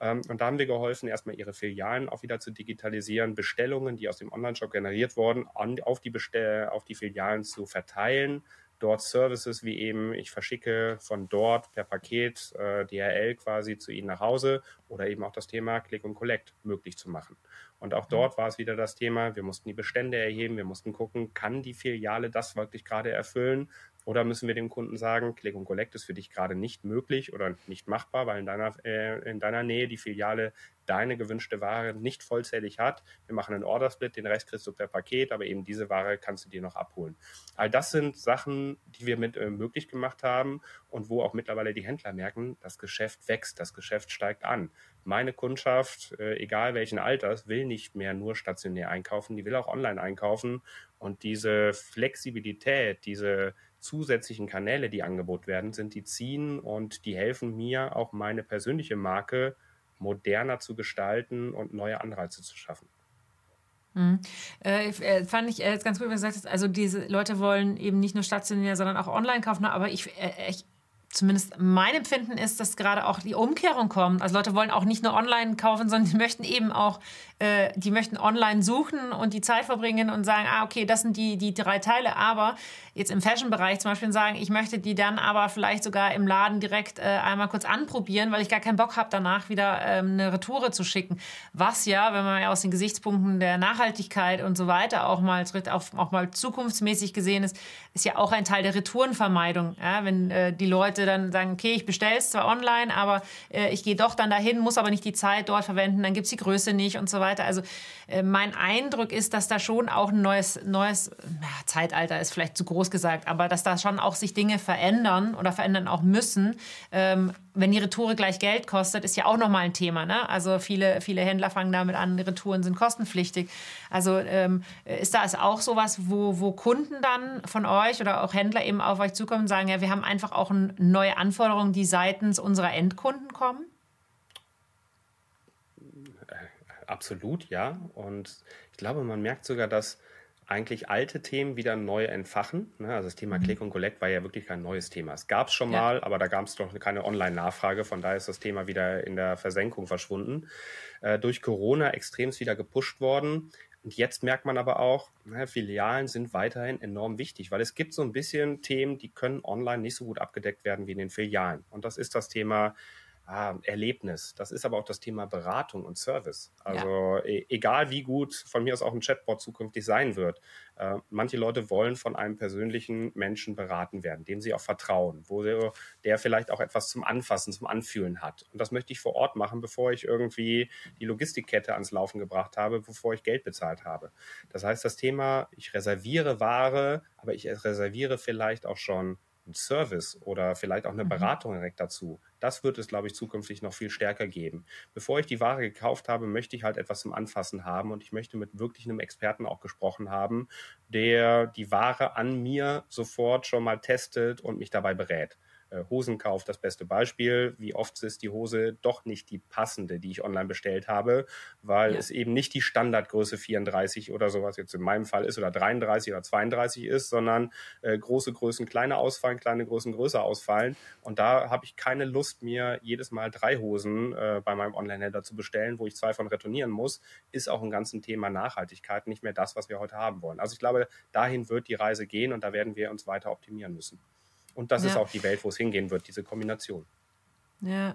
Ähm, und da haben wir geholfen, erstmal ihre Filialen auch wieder zu digitalisieren, Bestellungen, die aus dem Online-Shop generiert wurden, auf die, Bestell auf die Filialen zu verteilen, dort Services wie eben, ich verschicke von dort per Paket äh, DHL quasi zu Ihnen nach Hause oder eben auch das Thema Click und Collect möglich zu machen. Und auch dort war es wieder das Thema, wir mussten die Bestände erheben, wir mussten gucken, kann die Filiale das wirklich gerade erfüllen oder müssen wir dem Kunden sagen, Click und Collect ist für dich gerade nicht möglich oder nicht machbar, weil in deiner, äh, in deiner Nähe die Filiale deine gewünschte Ware nicht vollzählig hat. Wir machen einen Order-Split, den Rest kriegst du per Paket, aber eben diese Ware kannst du dir noch abholen. All das sind Sachen, die wir mit äh, möglich gemacht haben und wo auch mittlerweile die Händler merken, das Geschäft wächst, das Geschäft steigt an. Meine Kundschaft, äh, egal welchen Alters, will nicht mehr nur stationär einkaufen, die will auch online einkaufen und diese Flexibilität, diese zusätzlichen Kanäle, die angeboten werden, sind, die ziehen und die helfen mir, auch meine persönliche Marke moderner zu gestalten und neue Anreize zu schaffen. Mhm. Äh, äh fand ich äh, ganz gut, wenn du gesagt hast, also diese Leute wollen eben nicht nur stationär, sondern auch online kaufen, aber ich, äh, ich zumindest mein Empfinden ist, dass gerade auch die Umkehrung kommt. Also Leute wollen auch nicht nur online kaufen, sondern die möchten eben auch, äh, die möchten online suchen und die Zeit verbringen und sagen, ah, okay, das sind die, die drei Teile. Aber jetzt im Fashion-Bereich zum Beispiel sagen, ich möchte die dann aber vielleicht sogar im Laden direkt äh, einmal kurz anprobieren, weil ich gar keinen Bock habe, danach wieder ähm, eine Retoure zu schicken. Was ja, wenn man ja aus den Gesichtspunkten der Nachhaltigkeit und so weiter auch mal, auch, auch mal zukunftsmäßig gesehen ist, ist ja auch ein Teil der Retourenvermeidung. Ja? Wenn äh, die Leute dann sagen, okay, ich bestelle es zwar online, aber äh, ich gehe doch dann dahin, muss aber nicht die Zeit dort verwenden, dann gibt es die Größe nicht und so weiter. Also äh, mein Eindruck ist, dass da schon auch ein neues, neues ja, Zeitalter ist vielleicht zu groß gesagt, aber dass da schon auch sich Dinge verändern oder verändern auch müssen. Ähm, wenn die Retoure gleich Geld kostet, ist ja auch nochmal ein Thema. Ne? Also viele, viele Händler fangen damit an, Retouren sind kostenpflichtig. Also ähm, ist da auch sowas, wo, wo Kunden dann von euch oder auch Händler eben auf euch zukommen und sagen, ja, wir haben einfach auch neue Anforderungen, die seitens unserer Endkunden kommen? Äh, absolut, ja. Und ich glaube, man merkt sogar, dass eigentlich alte Themen wieder neu entfachen. Ne? Also das Thema mhm. Click und Collect war ja wirklich kein neues Thema. Es gab es schon ja. mal, aber da gab es doch keine Online-Nachfrage. Von daher ist das Thema wieder in der Versenkung verschwunden. Äh, durch Corona extremst wieder gepusht worden. Und jetzt merkt man aber auch, na, Filialen sind weiterhin enorm wichtig, weil es gibt so ein bisschen Themen, die können online nicht so gut abgedeckt werden wie in den Filialen. Und das ist das Thema ah, Erlebnis. Das ist aber auch das Thema Beratung und Service. Also ja. e egal wie gut von mir aus auch ein Chatbot zukünftig sein wird, äh, manche Leute wollen von einem persönlichen Menschen beraten werden, dem sie auch vertrauen, wo sie, der vielleicht auch etwas zum Anfassen, zum Anfühlen hat. Und das möchte ich vor Ort machen, bevor ich irgendwie die Logistikkette ans Laufen gebracht habe, bevor ich Geld bezahlt habe. Das heißt, das Thema, ich reserviere Ware, aber ich reserviere vielleicht auch schon einen Service oder vielleicht auch eine mhm. Beratung direkt dazu. Das wird es, glaube ich, zukünftig noch viel stärker geben. Bevor ich die Ware gekauft habe, möchte ich halt etwas zum Anfassen haben und ich möchte mit wirklich einem Experten auch gesprochen haben, der die Ware an mir sofort schon mal testet und mich dabei berät. Äh, Hosenkauf das beste Beispiel. Wie oft ist die Hose doch nicht die passende, die ich online bestellt habe, weil ja. es eben nicht die Standardgröße 34 oder sowas jetzt in meinem Fall ist oder 33 oder 32 ist, sondern äh, große Größen kleiner ausfallen, kleine Größen größer ausfallen. Und da habe ich keine Lust, mir jedes Mal drei Hosen äh, bei meinem Online-Händler zu bestellen, wo ich zwei von retournieren muss, ist auch ein ganzes Thema Nachhaltigkeit nicht mehr das, was wir heute haben wollen. Also ich glaube, dahin wird die Reise gehen und da werden wir uns weiter optimieren müssen. Und das ja. ist auch die Welt, wo es hingehen wird, diese Kombination. Ja,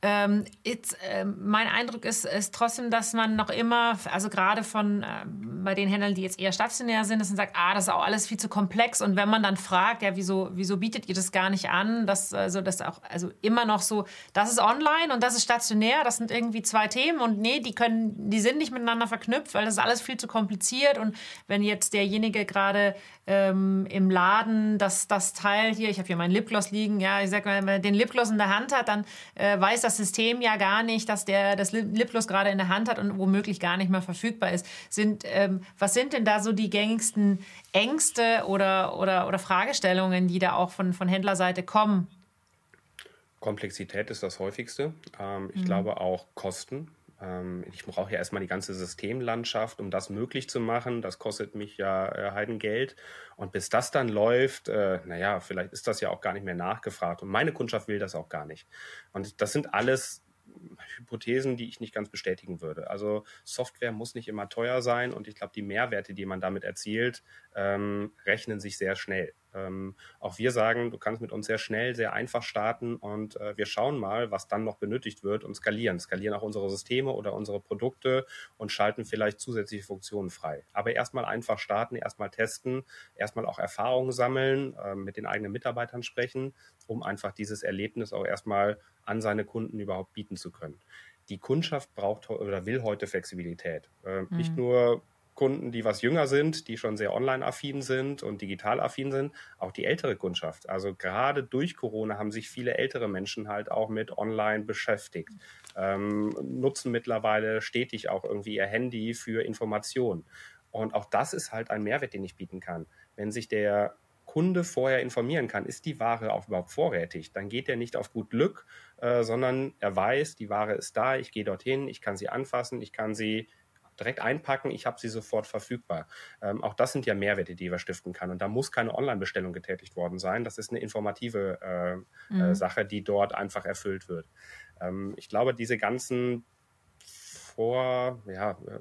ähm, jetzt, äh, mein Eindruck ist, ist trotzdem, dass man noch immer, also gerade von äh, bei den Händlern, die jetzt eher stationär sind, dass man sagt, ah, das ist auch alles viel zu komplex. Und wenn man dann fragt, ja, wieso, wieso bietet ihr das gar nicht an? Das, also, das auch, also immer noch so, das ist online und das ist stationär, das sind irgendwie zwei Themen und nee, die können, die sind nicht miteinander verknüpft, weil das ist alles viel zu kompliziert. Und wenn jetzt derjenige gerade ähm, im Laden das, das Teil hier, ich habe hier meinen Lipgloss liegen, ja, ich sag mal, wenn man den Lipgloss in der Hand hat, dann äh, weiß das System ja gar nicht, dass der das Lipgloss gerade in der Hand hat und womöglich gar nicht mehr verfügbar ist. Sind, ähm, was sind denn da so die gängigsten Ängste oder, oder, oder Fragestellungen, die da auch von, von Händlerseite kommen? Komplexität ist das häufigste. Ähm, ich mhm. glaube auch Kosten ich brauche ja erstmal die ganze Systemlandschaft, um das möglich zu machen. Das kostet mich ja äh, Heidengeld. Und bis das dann läuft, äh, naja, vielleicht ist das ja auch gar nicht mehr nachgefragt. Und meine Kundschaft will das auch gar nicht. Und das sind alles Hypothesen, die ich nicht ganz bestätigen würde. Also Software muss nicht immer teuer sein und ich glaube, die Mehrwerte, die man damit erzielt, ähm, rechnen sich sehr schnell. Ähm, auch wir sagen, du kannst mit uns sehr schnell, sehr einfach starten und äh, wir schauen mal, was dann noch benötigt wird und skalieren. Skalieren auch unsere Systeme oder unsere Produkte und schalten vielleicht zusätzliche Funktionen frei. Aber erstmal einfach starten, erstmal testen, erstmal auch Erfahrungen sammeln, äh, mit den eigenen Mitarbeitern sprechen, um einfach dieses Erlebnis auch erstmal an seine Kunden überhaupt bieten zu können. Die Kundschaft braucht oder will heute Flexibilität. Äh, mhm. Nicht nur Kunden, die was jünger sind, die schon sehr online-affin sind und digital-affin sind, auch die ältere Kundschaft. Also gerade durch Corona haben sich viele ältere Menschen halt auch mit online beschäftigt, ähm, nutzen mittlerweile stetig auch irgendwie ihr Handy für Informationen. Und auch das ist halt ein Mehrwert, den ich bieten kann. Wenn sich der Kunde vorher informieren kann, ist die Ware auch überhaupt vorrätig, dann geht er nicht auf gut Glück, äh, sondern er weiß, die Ware ist da, ich gehe dorthin, ich kann sie anfassen, ich kann sie direkt einpacken, ich habe sie sofort verfügbar. Ähm, auch das sind ja Mehrwerte, die wir stiften kann. Und da muss keine Online-Bestellung getätigt worden sein. Das ist eine informative äh, äh mhm. äh, Sache, die dort einfach erfüllt wird. Ähm, ich glaube, diese ganzen vor, ja, äh,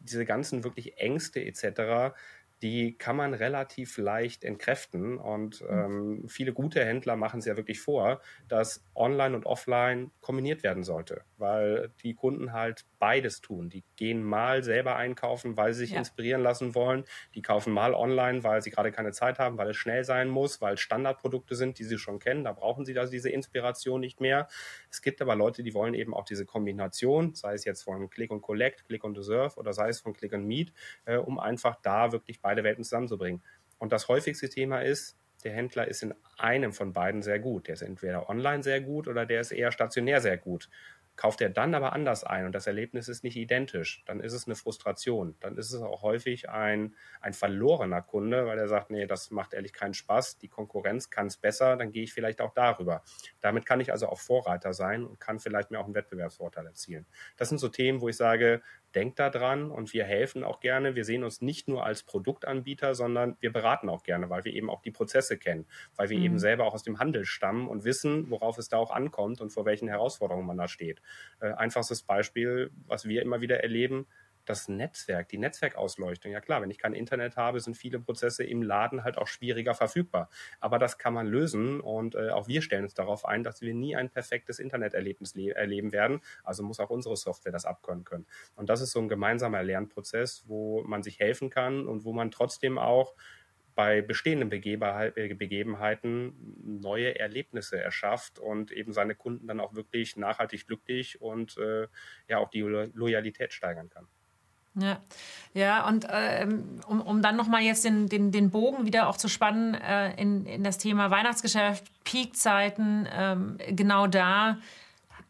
diese ganzen wirklich Ängste etc., die kann man relativ leicht entkräften. Und mhm. ähm, viele gute Händler machen es ja wirklich vor, dass Online und Offline kombiniert werden sollte, weil die Kunden halt beides tun. Die gehen mal selber einkaufen, weil sie sich ja. inspirieren lassen wollen. Die kaufen mal online, weil sie gerade keine Zeit haben, weil es schnell sein muss, weil es Standardprodukte sind, die sie schon kennen. Da brauchen sie da diese Inspiration nicht mehr. Es gibt aber Leute, die wollen eben auch diese Kombination, sei es jetzt von Click und Collect, Click und Deserve oder sei es von Click and Meet, äh, um einfach da wirklich beide Welten zusammenzubringen. Und das häufigste Thema ist, der Händler ist in einem von beiden sehr gut. Der ist entweder online sehr gut oder der ist eher stationär sehr gut. Kauft er dann aber anders ein und das Erlebnis ist nicht identisch, dann ist es eine Frustration. Dann ist es auch häufig ein, ein verlorener Kunde, weil er sagt, nee, das macht ehrlich keinen Spaß, die Konkurrenz kann es besser, dann gehe ich vielleicht auch darüber. Damit kann ich also auch Vorreiter sein und kann vielleicht mir auch einen Wettbewerbsvorteil erzielen. Das sind so Themen, wo ich sage, denkt da dran und wir helfen auch gerne. Wir sehen uns nicht nur als Produktanbieter, sondern wir beraten auch gerne, weil wir eben auch die Prozesse kennen, weil wir mhm. eben selber auch aus dem Handel stammen und wissen, worauf es da auch ankommt und vor welchen Herausforderungen man da steht. Äh, einfachstes Beispiel, was wir immer wieder erleben, das Netzwerk, die Netzwerkausleuchtung. Ja klar, wenn ich kein Internet habe, sind viele Prozesse im Laden halt auch schwieriger verfügbar. Aber das kann man lösen und äh, auch wir stellen uns darauf ein, dass wir nie ein perfektes Interneterlebnis erleben werden. Also muss auch unsere Software das abkönnen können. Und das ist so ein gemeinsamer Lernprozess, wo man sich helfen kann und wo man trotzdem auch bei bestehenden Begebenheiten neue Erlebnisse erschafft und eben seine Kunden dann auch wirklich nachhaltig glücklich und äh, ja auch die Loyalität steigern kann. Ja, ja und ähm, um, um dann nochmal jetzt den, den, den Bogen wieder auch zu spannen äh, in, in das Thema Weihnachtsgeschäft, Peakzeiten, ähm, genau da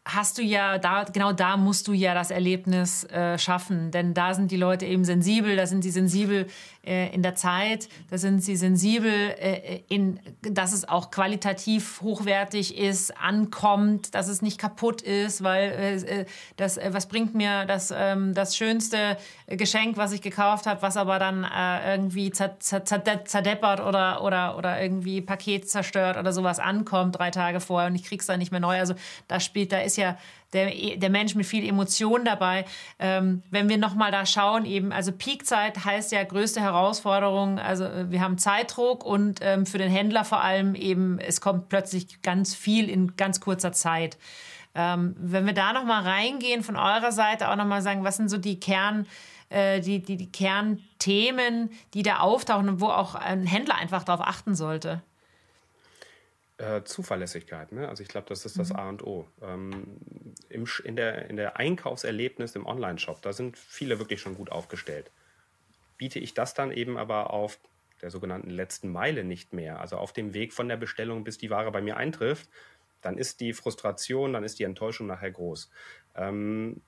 hast du ja, da, genau da musst du ja das Erlebnis äh, schaffen, denn da sind die Leute eben sensibel, da sind sie sensibel äh, in der Zeit, da sind sie sensibel, äh, in, dass es auch qualitativ hochwertig ist, ankommt, dass es nicht kaputt ist, weil äh, äh das, äh, was bringt mir das, ähm, das schönste Geschenk, was ich gekauft habe, was aber dann irgendwie zerdeppert oder, oder, oder irgendwie Paket zerstört oder sowas ankommt drei Tage vorher und ich krieg's dann nicht mehr neu. Also da spielt, da ist ja der, der Mensch mit viel Emotion dabei. Ähm, wenn wir nochmal da schauen, eben, also Peakzeit heißt ja größte Herausforderung, also äh, wir haben Zeitdruck und ähm, für den Händler vor allem eben, es kommt plötzlich ganz viel in ganz kurzer Zeit. Ähm, wenn wir da nochmal reingehen, von eurer Seite auch nochmal sagen, was sind so die Kern, äh, die, die, die Kernthemen, die da auftauchen und wo auch ein Händler einfach darauf achten sollte? Äh, Zuverlässigkeit. Ne? Also ich glaube, das ist das mhm. A und O. Ähm, im, in, der, in der Einkaufserlebnis im Online-Shop, da sind viele wirklich schon gut aufgestellt. Biete ich das dann eben aber auf der sogenannten letzten Meile nicht mehr, also auf dem Weg von der Bestellung, bis die Ware bei mir eintrifft, dann ist die Frustration, dann ist die Enttäuschung nachher groß. Ähm,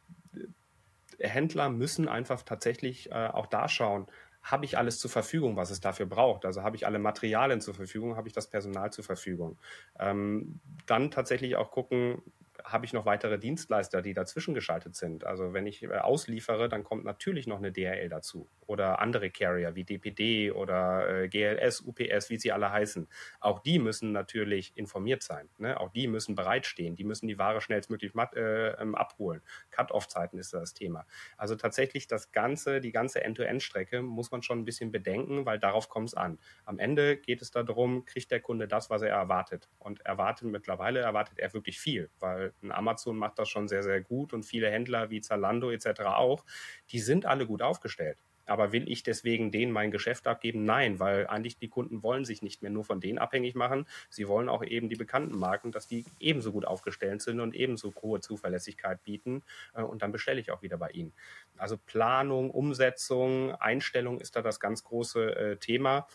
Händler müssen einfach tatsächlich äh, auch da schauen, habe ich alles zur Verfügung, was es dafür braucht? Also habe ich alle Materialien zur Verfügung, habe ich das Personal zur Verfügung? Ähm, dann tatsächlich auch gucken, habe ich noch weitere Dienstleister, die dazwischen geschaltet sind. Also wenn ich äh, ausliefere, dann kommt natürlich noch eine DHL dazu oder andere Carrier wie DPD oder äh, GLS, UPS, wie sie alle heißen. Auch die müssen natürlich informiert sein. Ne? Auch die müssen bereitstehen. Die müssen die Ware schnellstmöglich äh, ähm, abholen. Cut-off-Zeiten ist das Thema. Also tatsächlich das ganze, die ganze End-to-End-Strecke muss man schon ein bisschen bedenken, weil darauf kommt es an. Am Ende geht es darum, kriegt der Kunde das, was er erwartet. Und erwartet mittlerweile erwartet er wirklich viel, weil ein Amazon macht das schon sehr, sehr gut und viele Händler wie Zalando etc. auch, die sind alle gut aufgestellt. Aber will ich deswegen denen mein Geschäft abgeben? Nein, weil eigentlich die Kunden wollen sich nicht mehr nur von denen abhängig machen. Sie wollen auch eben die bekannten Marken, dass die ebenso gut aufgestellt sind und ebenso hohe Zuverlässigkeit bieten. Äh, und dann bestelle ich auch wieder bei ihnen. Also Planung, Umsetzung, Einstellung ist da das ganz große äh, Thema.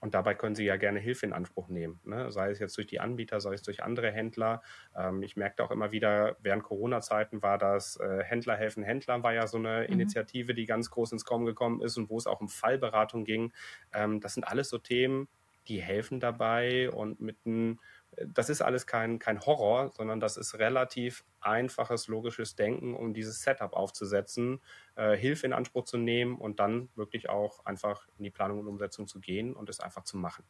Und dabei können Sie ja gerne Hilfe in Anspruch nehmen, ne? sei es jetzt durch die Anbieter, sei es durch andere Händler. Ähm, ich merkte auch immer wieder, während Corona-Zeiten war das äh, Händler helfen Händlern, war ja so eine mhm. Initiative, die ganz groß ins Kommen gekommen ist und wo es auch um Fallberatung ging. Ähm, das sind alles so Themen, die helfen dabei und mit einem das ist alles kein, kein Horror, sondern das ist relativ einfaches, logisches Denken, um dieses Setup aufzusetzen, äh, Hilfe in Anspruch zu nehmen und dann wirklich auch einfach in die Planung und Umsetzung zu gehen und es einfach zu machen.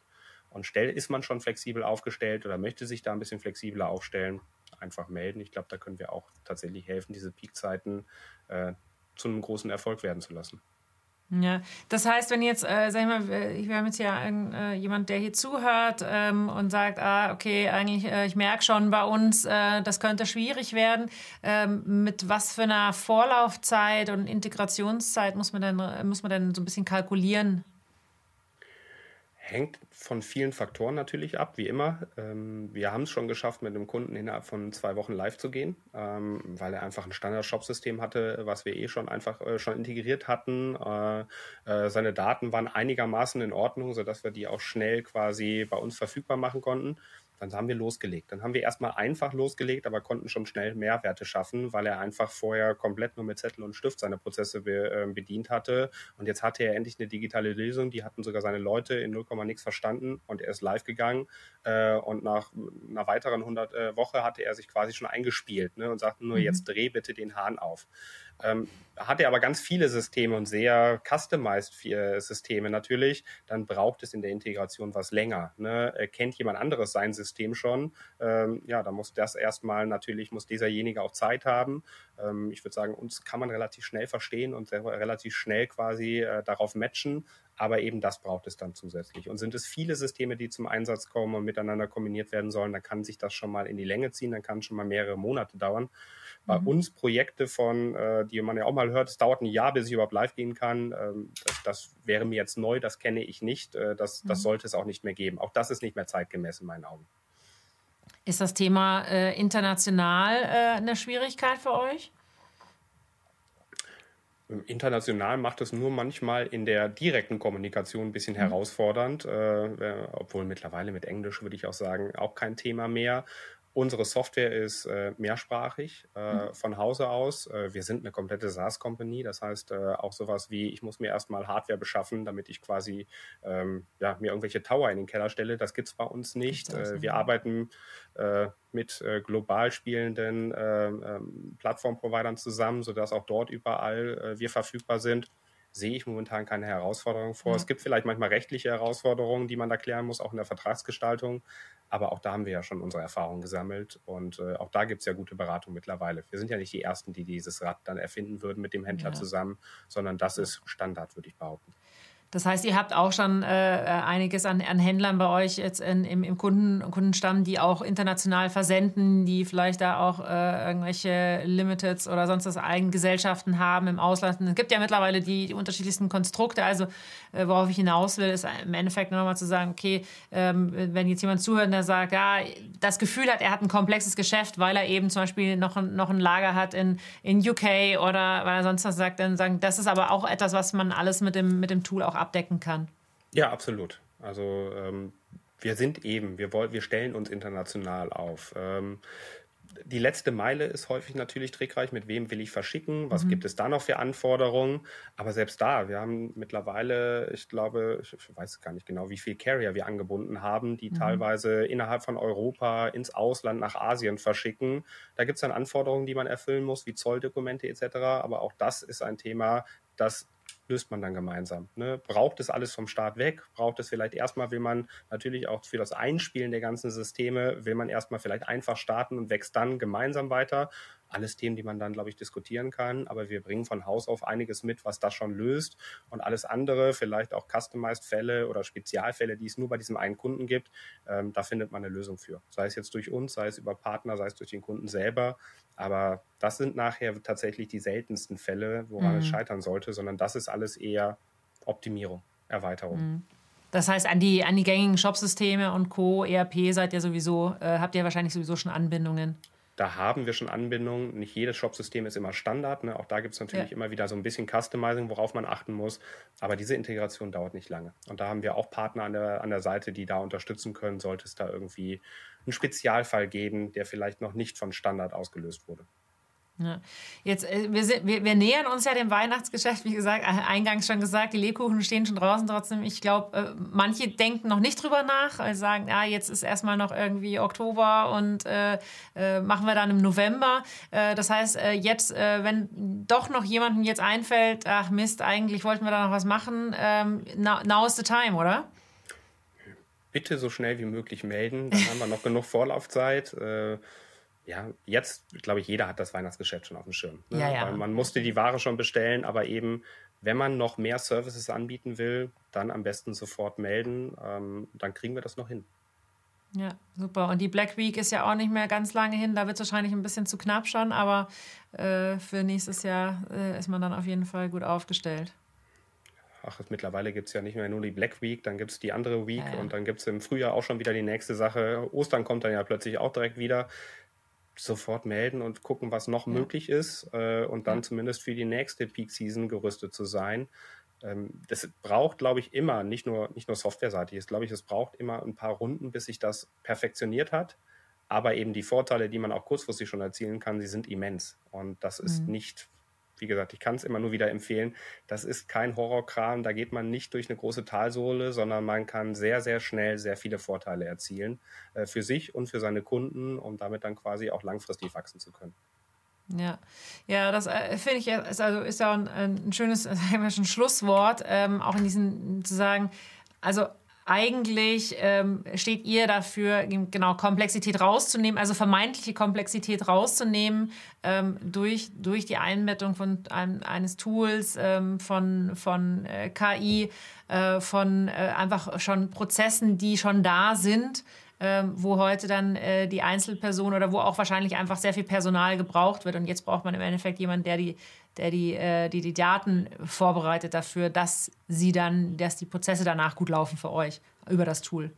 Und stell, ist man schon flexibel aufgestellt oder möchte sich da ein bisschen flexibler aufstellen, einfach melden. Ich glaube, da können wir auch tatsächlich helfen, diese Peakzeiten äh, zu einem großen Erfolg werden zu lassen. Ja, das heißt, wenn jetzt, äh, sag ich mal, wir haben jetzt ja äh, jemand, der hier zuhört ähm, und sagt, ah, okay, eigentlich, äh, ich merke schon bei uns, äh, das könnte schwierig werden. Ähm, mit was für einer Vorlaufzeit und Integrationszeit muss man denn, muss man denn so ein bisschen kalkulieren? Hängt von vielen Faktoren natürlich ab, wie immer. Ähm, wir haben es schon geschafft, mit einem Kunden innerhalb von zwei Wochen live zu gehen, ähm, weil er einfach ein Standard-Shop-System hatte, was wir eh schon einfach äh, schon integriert hatten. Äh, äh, seine Daten waren einigermaßen in Ordnung, sodass wir die auch schnell quasi bei uns verfügbar machen konnten. Dann haben wir losgelegt. Dann haben wir erstmal einfach losgelegt, aber konnten schon schnell Mehrwerte schaffen, weil er einfach vorher komplett nur mit Zettel und Stift seine Prozesse be, äh, bedient hatte. Und jetzt hatte er endlich eine digitale Lösung. Die hatten sogar seine Leute in 0, nichts verstanden und er ist live gegangen. Äh, und nach einer weiteren 100 äh, Woche hatte er sich quasi schon eingespielt ne, und sagte nur, mhm. jetzt dreh bitte den Hahn auf. Ähm, hat er aber ganz viele Systeme und sehr customized Systeme natürlich, dann braucht es in der Integration was länger. Ne? Kennt jemand anderes sein System schon? Ähm, ja, dann muss das erstmal natürlich, muss dieserjenige auch Zeit haben. Ähm, ich würde sagen, uns kann man relativ schnell verstehen und relativ schnell quasi äh, darauf matchen. Aber eben das braucht es dann zusätzlich. Und sind es viele Systeme, die zum Einsatz kommen und miteinander kombiniert werden sollen, dann kann sich das schon mal in die Länge ziehen, dann kann es schon mal mehrere Monate dauern bei mhm. uns Projekte von, äh, die man ja auch mal hört, es dauert ein Jahr, bis ich überhaupt live gehen kann. Ähm, das, das, wäre mir jetzt neu, das kenne ich nicht. Äh, das, mhm. das sollte es auch nicht mehr geben. Auch das ist nicht mehr zeitgemäß in meinen Augen. Ist das Thema äh, international äh, eine Schwierigkeit für euch? International macht es nur manchmal in der direkten Kommunikation ein bisschen mhm. herausfordernd, äh, obwohl mittlerweile mit Englisch würde ich auch sagen, auch kein Thema mehr. Unsere Software ist äh, mehrsprachig äh, mhm. von Hause aus. Äh, wir sind eine komplette SaaS-Company. Das heißt, äh, auch sowas wie, ich muss mir erstmal Hardware beschaffen, damit ich quasi ähm, ja, mir irgendwelche Tower in den Keller stelle. Das gibt es bei uns nicht. Äh, wir arbeiten äh, mit global spielenden ähm, Plattform-Providern zusammen, sodass auch dort überall wir verfügbar sind sehe ich momentan keine Herausforderung vor. Ja. Es gibt vielleicht manchmal rechtliche Herausforderungen, die man da klären muss, auch in der Vertragsgestaltung. Aber auch da haben wir ja schon unsere Erfahrungen gesammelt und äh, auch da gibt es ja gute Beratung mittlerweile. Wir sind ja nicht die Ersten, die dieses Rad dann erfinden würden mit dem Händler ja. zusammen, sondern das ist Standard, würde ich behaupten. Das heißt, ihr habt auch schon äh, einiges an, an, Händlern bei euch jetzt in, im, im Kunden, Kundenstamm, die auch international versenden, die vielleicht da auch äh, irgendwelche Limiteds oder sonst was Eigengesellschaften haben im Ausland. Es gibt ja mittlerweile die, die unterschiedlichsten Konstrukte. Also äh, worauf ich hinaus will, ist im Endeffekt nochmal zu sagen, okay, ähm, wenn jetzt jemand zuhört, der sagt, ja, das Gefühl hat, er hat ein komplexes Geschäft, weil er eben zum Beispiel noch, noch ein Lager hat in, in UK oder weil er sonst was sagt, dann sagen, das ist aber auch etwas, was man alles mit dem, mit dem Tool auch abdecken kann. Ja, absolut. Also ähm, wir sind eben, wir, wollen, wir stellen uns international auf. Ähm, die letzte Meile ist häufig natürlich trickreich. Mit wem will ich verschicken? Was mhm. gibt es da noch für Anforderungen? Aber selbst da, wir haben mittlerweile, ich glaube, ich weiß gar nicht genau, wie viel Carrier wir angebunden haben, die mhm. teilweise innerhalb von Europa ins Ausland nach Asien verschicken. Da gibt es dann Anforderungen, die man erfüllen muss, wie Zolldokumente etc. Aber auch das ist ein Thema, das löst man dann gemeinsam. Ne? Braucht es alles vom Start weg? Braucht es vielleicht erstmal, will man natürlich auch für das Einspielen der ganzen Systeme, will man erstmal vielleicht einfach starten und wächst dann gemeinsam weiter? Alles Themen, die man dann, glaube ich, diskutieren kann. Aber wir bringen von Haus auf einiges mit, was das schon löst. Und alles andere, vielleicht auch Customized-Fälle oder Spezialfälle, die es nur bei diesem einen Kunden gibt, ähm, da findet man eine Lösung für. Sei es jetzt durch uns, sei es über Partner, sei es durch den Kunden selber. Aber das sind nachher tatsächlich die seltensten Fälle, woran mhm. es scheitern sollte, sondern das ist alles eher Optimierung, Erweiterung. Mhm. Das heißt, an die, an die gängigen Shopsysteme und Co., ERP seid ihr sowieso, äh, habt ihr wahrscheinlich sowieso schon Anbindungen. Da haben wir schon Anbindungen. Nicht jedes Shopsystem ist immer Standard. Ne? Auch da gibt es natürlich ja. immer wieder so ein bisschen Customizing, worauf man achten muss. Aber diese Integration dauert nicht lange. Und da haben wir auch Partner an der, an der Seite, die da unterstützen können, sollte es da irgendwie einen Spezialfall geben, der vielleicht noch nicht von Standard ausgelöst wurde. Ja. Jetzt, äh, wir, sind, wir, wir, nähern uns ja dem Weihnachtsgeschäft, wie gesagt, äh, eingangs schon gesagt, die Lebkuchen stehen schon draußen trotzdem. Ich glaube, äh, manche denken noch nicht drüber nach, sie sagen, ja, jetzt ist erstmal noch irgendwie Oktober und äh, äh, machen wir dann im November. Äh, das heißt, jetzt, wenn doch noch jemandem jetzt einfällt, ach Mist, eigentlich wollten wir da noch was machen, ähm, now, now is the time, oder? Bitte so schnell wie möglich melden, dann haben wir noch genug Vorlaufzeit ja, jetzt, glaube ich, jeder hat das Weihnachtsgeschäft schon auf dem Schirm. Ne? Ja, ja. Weil man musste die Ware schon bestellen, aber eben, wenn man noch mehr Services anbieten will, dann am besten sofort melden. Ähm, dann kriegen wir das noch hin. Ja, super. Und die Black Week ist ja auch nicht mehr ganz lange hin. Da wird es wahrscheinlich ein bisschen zu knapp schon, aber äh, für nächstes Jahr äh, ist man dann auf jeden Fall gut aufgestellt. Ach, mittlerweile gibt es ja nicht mehr nur die Black Week, dann gibt es die andere Week ja, ja. und dann gibt es im Frühjahr auch schon wieder die nächste Sache. Ostern kommt dann ja plötzlich auch direkt wieder sofort melden und gucken, was noch ja. möglich ist äh, und dann ja. zumindest für die nächste Peak Season gerüstet zu sein. Ähm, das braucht, glaube ich, immer, nicht nur, nicht nur softwareseitig, ist, glaube ich, es braucht immer ein paar Runden, bis sich das perfektioniert hat. Aber eben die Vorteile, die man auch kurzfristig schon erzielen kann, die sind immens. Und das ist mhm. nicht wie gesagt, ich kann es immer nur wieder empfehlen. Das ist kein Horrorkram. Da geht man nicht durch eine große Talsohle, sondern man kann sehr, sehr schnell sehr viele Vorteile erzielen äh, für sich und für seine Kunden, um damit dann quasi auch langfristig wachsen zu können. Ja, ja, das äh, finde ich ist, also ist ja ein, ein schönes, sagen wir schon Schlusswort, ähm, auch in diesen zu sagen, also eigentlich ähm, steht ihr dafür, genau Komplexität rauszunehmen, also vermeintliche Komplexität rauszunehmen ähm, durch, durch die Einbettung von einem, eines Tools, ähm, von, von äh, KI, äh, von äh, einfach schon Prozessen, die schon da sind. Ähm, wo heute dann äh, die Einzelperson oder wo auch wahrscheinlich einfach sehr viel Personal gebraucht wird. Und jetzt braucht man im Endeffekt jemanden, der die der die, äh, die, die Daten vorbereitet dafür, dass sie dann, dass die Prozesse danach gut laufen für euch über das Tool.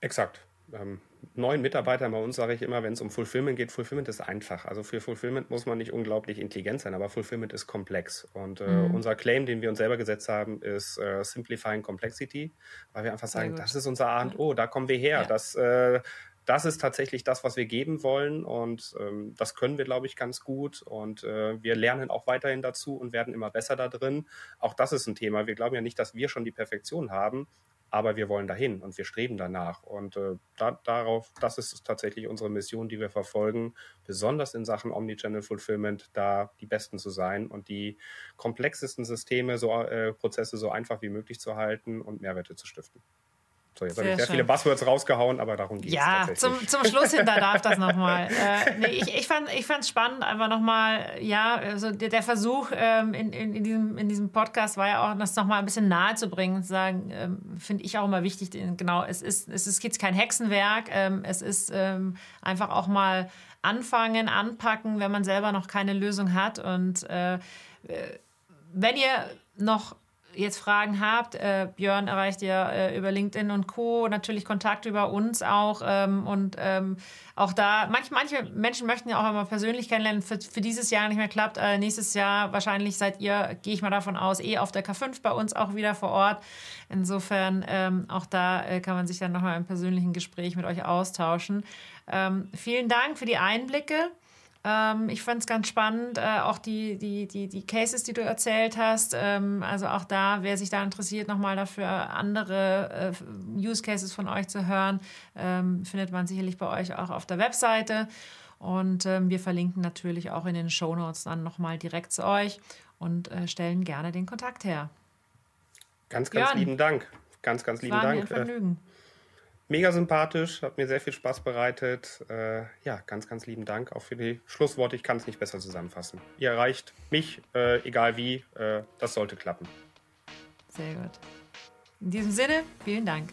Exakt. Ähm, neuen Mitarbeitern bei uns sage ich immer, wenn es um Fulfillment geht, Fulfillment ist einfach. Also für Fulfillment muss man nicht unglaublich intelligent sein, aber Fulfillment ist komplex. Und äh, mhm. unser Claim, den wir uns selber gesetzt haben, ist äh, Simplifying Complexity, weil wir einfach sagen, das ist unser A und O, da kommen wir her. Ja. Das, äh, das ist tatsächlich das, was wir geben wollen und ähm, das können wir, glaube ich, ganz gut und äh, wir lernen auch weiterhin dazu und werden immer besser da drin. Auch das ist ein Thema. Wir glauben ja nicht, dass wir schon die Perfektion haben, aber wir wollen dahin und wir streben danach und äh, da, darauf, das ist tatsächlich unsere Mission, die wir verfolgen, besonders in Sachen Omnichannel Fulfillment, da die Besten zu sein und die komplexesten Systeme, so äh, Prozesse so einfach wie möglich zu halten und Mehrwerte zu stiften. So, jetzt habe ich sehr schön. viele Buzzwords rausgehauen, aber darum geht es. Ja, zum, zum Schluss hin, da darf das nochmal. Äh, nee, ich ich fand es ich spannend, einfach nochmal, ja, also der, der Versuch ähm, in, in, in, diesem, in diesem Podcast war ja auch, das nochmal ein bisschen nahe zu bringen, zu sagen, ähm, finde ich auch immer wichtig, genau, es ist, es ist jetzt kein Hexenwerk, ähm, es ist ähm, einfach auch mal anfangen, anpacken, wenn man selber noch keine Lösung hat und äh, äh wenn ihr noch jetzt Fragen habt, äh, Björn erreicht ihr äh, über LinkedIn und Co. Natürlich Kontakt über uns auch. Ähm, und ähm, auch da, manch, manche Menschen möchten ja auch einmal persönlich kennenlernen. Für, für dieses Jahr nicht mehr klappt. Äh, nächstes Jahr wahrscheinlich seid ihr, gehe ich mal davon aus, eh auf der K5 bei uns auch wieder vor Ort. Insofern ähm, auch da äh, kann man sich dann nochmal im persönlichen Gespräch mit euch austauschen. Ähm, vielen Dank für die Einblicke. Ähm, ich fand es ganz spannend, äh, auch die, die, die, die Cases, die du erzählt hast. Ähm, also auch da, wer sich da interessiert, nochmal dafür andere äh, Use Cases von euch zu hören, ähm, findet man sicherlich bei euch auch auf der Webseite. Und ähm, wir verlinken natürlich auch in den Show Notes dann nochmal direkt zu euch und äh, stellen gerne den Kontakt her. Ganz, ganz Björn, lieben Dank. Ganz, ganz lieben Dank. Ein äh, Vergnügen mega sympathisch, hat mir sehr viel Spaß bereitet. Äh, ja, ganz, ganz lieben Dank auch für die Schlussworte. Ich kann es nicht besser zusammenfassen. Ihr erreicht mich, äh, egal wie. Äh, das sollte klappen. Sehr gut. In diesem Sinne, vielen Dank.